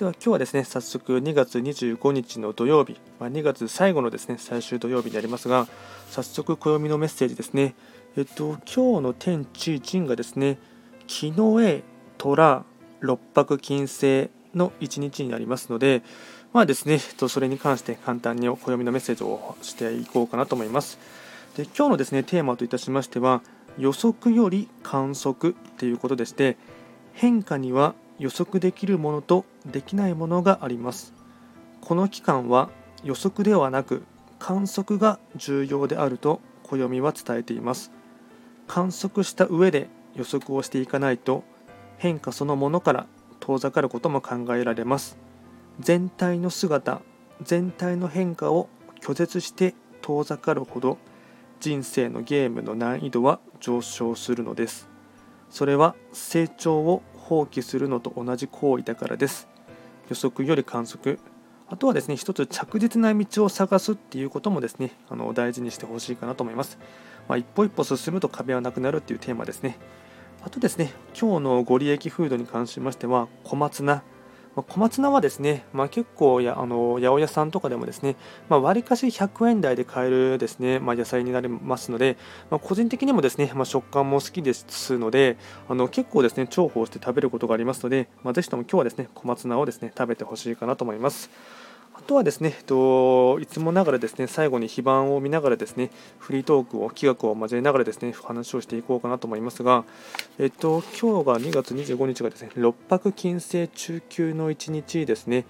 では今日はですね早速2月25日の土曜日、まあ、2月最後のですね最終土曜日になりますが早速暦のメッセージですね。えっと今日の天地人がですね木の絵虎六白金星の一日になりますのでまあですねそれに関して簡単に暦のメッセージをしていこうかなと思います。で今日のですねテーマといたしましては予測より観測ということでして変化には予測できるものとできないものがあります。この期間は予測ではなく観測が重要であると暦は伝えています。観測した上で予測をしていかないと変化そのものから遠ざかることも考えられます。全体の姿全体の変化を拒絶して遠ざかるほど人生のゲームの難易度は上昇するのです。それは成長を放棄するのと同じ行為だからです。予測より観測。あとはですね一つ着実な道を探すっていうこともですねあの大事にしてほしいかなと思います、まあ、一歩一歩進むと壁はなくなるっていうテーマですね。あとですね今日のご利益フードに関しましては小松菜。ま小松菜はですね、まあ、結構やあの八百屋さんとかでもですね、まあ、割かし100円台で買えるですね、まあ、野菜になりますので、ま個人的にもですね、ま食感も好きですのであの結構ですね重宝して食べることがありますので、まあ、ぜひとも今日はですね小松菜をですね食べてほしいかなと思います。あとはですね、えっと、いつもながらですね、最後に非番を見ながらですね、フリートークを、企画を交えながらですね、話をしていこうかなと思いますが、えっと、今日が2月25日がですね、六白金星中級の1日ですね、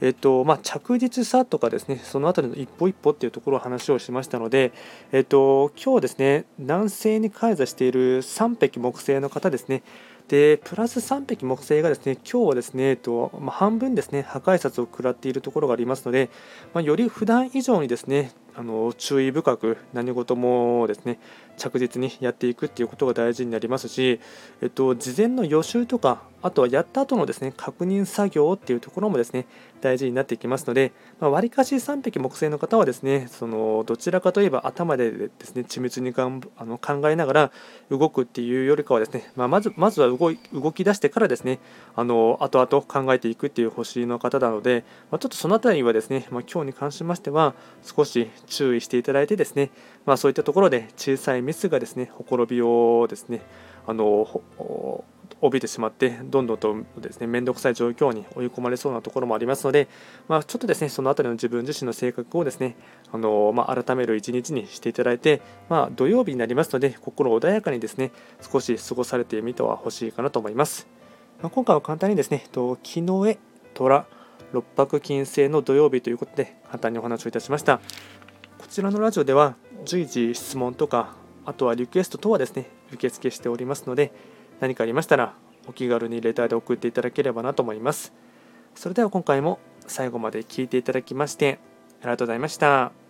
えっと、まあ、着実さとかですね、そのあたりの一歩一歩っていうところを話をしましたので、えっと、今日ですね、南西に開座している3匹木星の方ですね、でプラス3匹木星がですね今日はですね、えっとまあ、半分ですね破壊殺を食らっているところがありますので、まあ、より普段以上にですねあの注意深く何事もですね着実にやっていくっていうことが大事になりますし、えっと、事前の予習とかあとはやった後のですね確認作業っていうところもですね大事になってきますので、まあ、かし3匹木星の方はですねそのどちらかといえば頭でですね緻密にがんあの考えながら動くっていうよりかはですね、まあ、まずまずは動い動き出してからですねあの後々考えていくっていう星の方なので、まあ、ちょっとその辺りはですね、ま今日に関しましては少し注意していただいてですね、まあ、そういったところで小さいミスがですねほころびをですねあの帯びてしまってどんどんとですね面倒くさい状況に追い込まれそうなところもありますので、まあ、ちょっとですねその辺りの自分自身の性格をですねあの、まあ、改める一日にしていただいて、まあ、土曜日になりますので心穏やかにですね少し過ごされてみてはほしいかなと思います、まあ、今回は簡単にですね木の絵虎六白金星の土曜日ということで簡単にお話をいたしました。こちらのラジオでは随時質問とかあとはリクエスト等はですね受付しておりますので何かありましたらお気軽にレターで送っていただければなと思いますそれでは今回も最後まで聞いていただきましてありがとうございました。